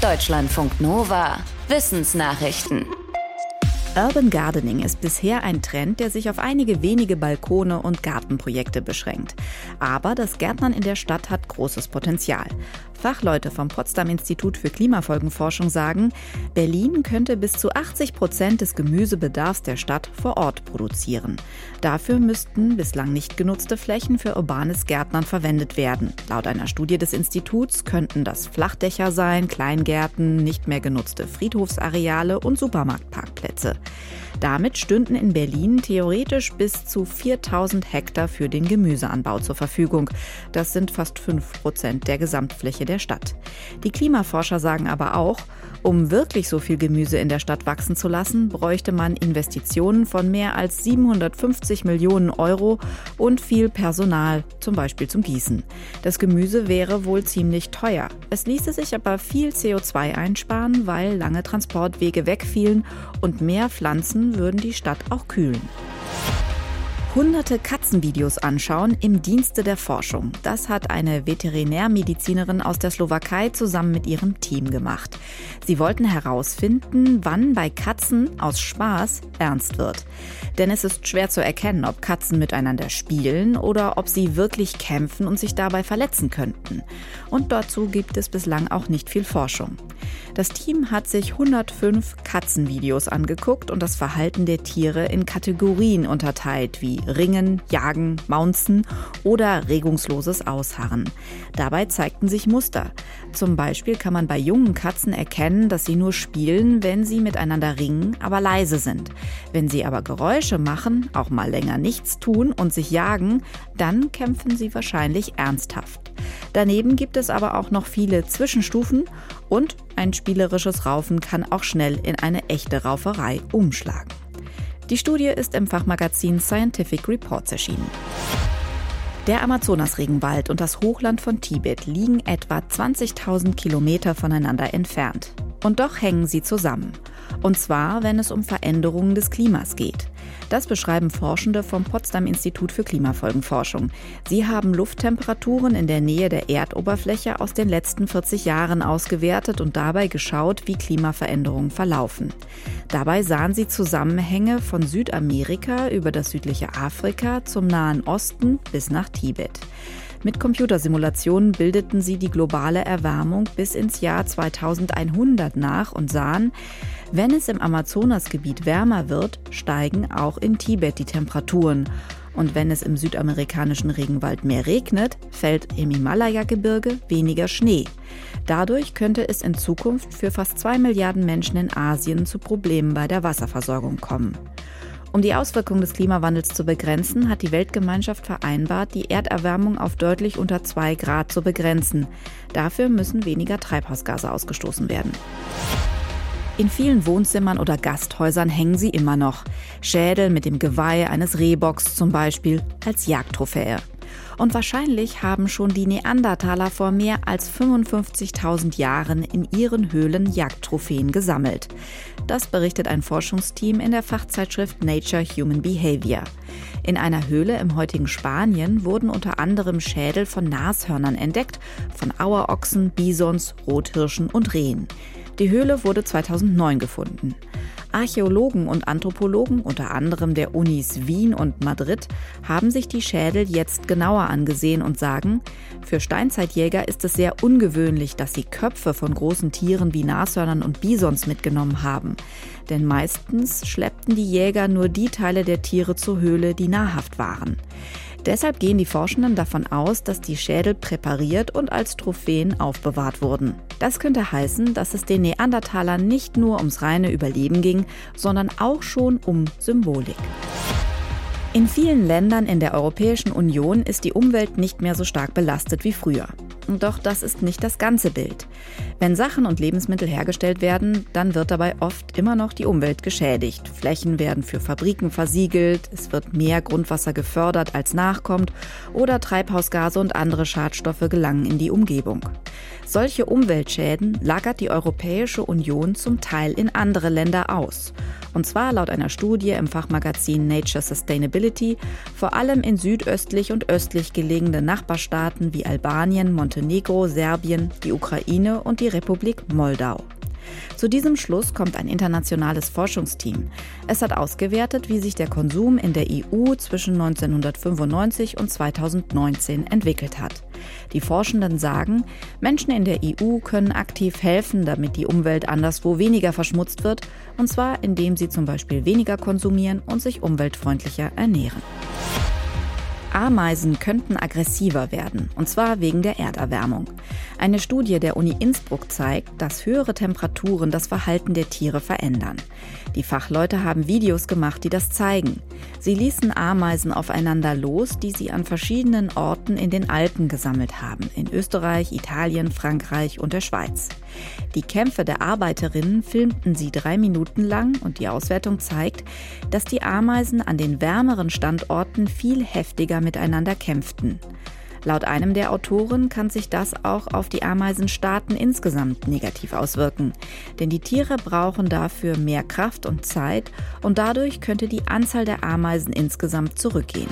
Deutschlandfunk Nova. Wissensnachrichten. Urban Gardening ist bisher ein Trend, der sich auf einige wenige Balkone und Gartenprojekte beschränkt. Aber das Gärtnern in der Stadt hat großes Potenzial. Fachleute vom Potsdam Institut für Klimafolgenforschung sagen, Berlin könnte bis zu 80 Prozent des Gemüsebedarfs der Stadt vor Ort produzieren. Dafür müssten bislang nicht genutzte Flächen für urbanes Gärtnern verwendet werden. Laut einer Studie des Instituts könnten das Flachdächer sein, Kleingärten, nicht mehr genutzte Friedhofsareale und Supermarktparkplätze. Damit stünden in Berlin theoretisch bis zu 4000 Hektar für den Gemüseanbau zur Verfügung. Das sind fast 5 Prozent der Gesamtfläche der Stadt. Die Klimaforscher sagen aber auch, um wirklich so viel Gemüse in der Stadt wachsen zu lassen, bräuchte man Investitionen von mehr als 750 Millionen Euro und viel Personal, zum Beispiel zum Gießen. Das Gemüse wäre wohl ziemlich teuer. Es ließe sich aber viel CO2 einsparen, weil lange Transportwege wegfielen und mehr Pflanzen würden die Stadt auch kühlen hunderte Katzenvideos anschauen im Dienste der Forschung. Das hat eine Veterinärmedizinerin aus der Slowakei zusammen mit ihrem Team gemacht. Sie wollten herausfinden, wann bei Katzen aus Spaß ernst wird. Denn es ist schwer zu erkennen, ob Katzen miteinander spielen oder ob sie wirklich kämpfen und sich dabei verletzen könnten. Und dazu gibt es bislang auch nicht viel Forschung. Das Team hat sich 105 Katzenvideos angeguckt und das Verhalten der Tiere in Kategorien unterteilt, wie Ringen, Jagen, Maunzen oder regungsloses Ausharren. Dabei zeigten sich Muster. Zum Beispiel kann man bei jungen Katzen erkennen, dass sie nur spielen, wenn sie miteinander ringen, aber leise sind. Wenn sie aber Geräusche machen, auch mal länger nichts tun und sich jagen, dann kämpfen sie wahrscheinlich ernsthaft. Daneben gibt es aber auch noch viele Zwischenstufen und ein spielerisches Raufen kann auch schnell in eine echte Rauferei umschlagen. Die Studie ist im Fachmagazin Scientific Reports erschienen. Der Amazonasregenwald und das Hochland von Tibet liegen etwa 20.000 Kilometer voneinander entfernt. Und doch hängen sie zusammen. Und zwar, wenn es um Veränderungen des Klimas geht. Das beschreiben Forschende vom Potsdam Institut für Klimafolgenforschung. Sie haben Lufttemperaturen in der Nähe der Erdoberfläche aus den letzten 40 Jahren ausgewertet und dabei geschaut, wie Klimaveränderungen verlaufen. Dabei sahen sie Zusammenhänge von Südamerika über das südliche Afrika zum Nahen Osten bis nach Tibet. Mit Computersimulationen bildeten sie die globale Erwärmung bis ins Jahr 2100 nach und sahen, wenn es im Amazonasgebiet wärmer wird, steigen auch in Tibet die Temperaturen. Und wenn es im südamerikanischen Regenwald mehr regnet, fällt im Himalaya-Gebirge weniger Schnee. Dadurch könnte es in Zukunft für fast zwei Milliarden Menschen in Asien zu Problemen bei der Wasserversorgung kommen. Um die Auswirkungen des Klimawandels zu begrenzen, hat die Weltgemeinschaft vereinbart, die Erderwärmung auf deutlich unter zwei Grad zu begrenzen. Dafür müssen weniger Treibhausgase ausgestoßen werden. In vielen Wohnzimmern oder Gasthäusern hängen sie immer noch. Schädel mit dem Geweih eines Rehbocks zum Beispiel als Jagdtrophäe. Und wahrscheinlich haben schon die Neandertaler vor mehr als 55.000 Jahren in ihren Höhlen Jagdtrophäen gesammelt. Das berichtet ein Forschungsteam in der Fachzeitschrift Nature Human Behavior. In einer Höhle im heutigen Spanien wurden unter anderem Schädel von Nashörnern entdeckt, von Auerochsen, Bisons, Rothirschen und Rehen. Die Höhle wurde 2009 gefunden. Archäologen und Anthropologen, unter anderem der Unis Wien und Madrid, haben sich die Schädel jetzt genauer angesehen und sagen, für Steinzeitjäger ist es sehr ungewöhnlich, dass sie Köpfe von großen Tieren wie Nashörnern und Bisons mitgenommen haben. Denn meistens schleppten die Jäger nur die Teile der Tiere zur Höhle, die nahrhaft waren. Deshalb gehen die Forschenden davon aus, dass die Schädel präpariert und als Trophäen aufbewahrt wurden. Das könnte heißen, dass es den Neandertalern nicht nur ums reine Überleben ging, sondern auch schon um Symbolik. In vielen Ländern in der Europäischen Union ist die Umwelt nicht mehr so stark belastet wie früher. Doch das ist nicht das ganze Bild. Wenn Sachen und Lebensmittel hergestellt werden, dann wird dabei oft immer noch die Umwelt geschädigt. Flächen werden für Fabriken versiegelt, es wird mehr Grundwasser gefördert, als nachkommt, oder Treibhausgase und andere Schadstoffe gelangen in die Umgebung. Solche Umweltschäden lagert die Europäische Union zum Teil in andere Länder aus. Und zwar laut einer Studie im Fachmagazin Nature Sustainability vor allem in südöstlich und östlich gelegene Nachbarstaaten wie Albanien, Montenegro, Montenegro, Serbien, die Ukraine und die Republik Moldau. Zu diesem Schluss kommt ein internationales Forschungsteam. Es hat ausgewertet, wie sich der Konsum in der EU zwischen 1995 und 2019 entwickelt hat. Die Forschenden sagen, Menschen in der EU können aktiv helfen, damit die Umwelt anderswo weniger verschmutzt wird, und zwar indem sie zum Beispiel weniger konsumieren und sich umweltfreundlicher ernähren. Ameisen könnten aggressiver werden, und zwar wegen der Erderwärmung. Eine Studie der Uni Innsbruck zeigt, dass höhere Temperaturen das Verhalten der Tiere verändern. Die Fachleute haben Videos gemacht, die das zeigen. Sie ließen Ameisen aufeinander los, die sie an verschiedenen Orten in den Alpen gesammelt haben, in Österreich, Italien, Frankreich und der Schweiz. Die Kämpfe der Arbeiterinnen filmten sie drei Minuten lang und die Auswertung zeigt, dass die Ameisen an den wärmeren Standorten viel heftiger miteinander kämpften. Laut einem der Autoren kann sich das auch auf die Ameisenstaaten insgesamt negativ auswirken. Denn die Tiere brauchen dafür mehr Kraft und Zeit und dadurch könnte die Anzahl der Ameisen insgesamt zurückgehen.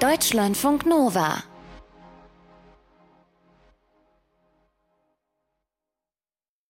Deutschlandfunk Nova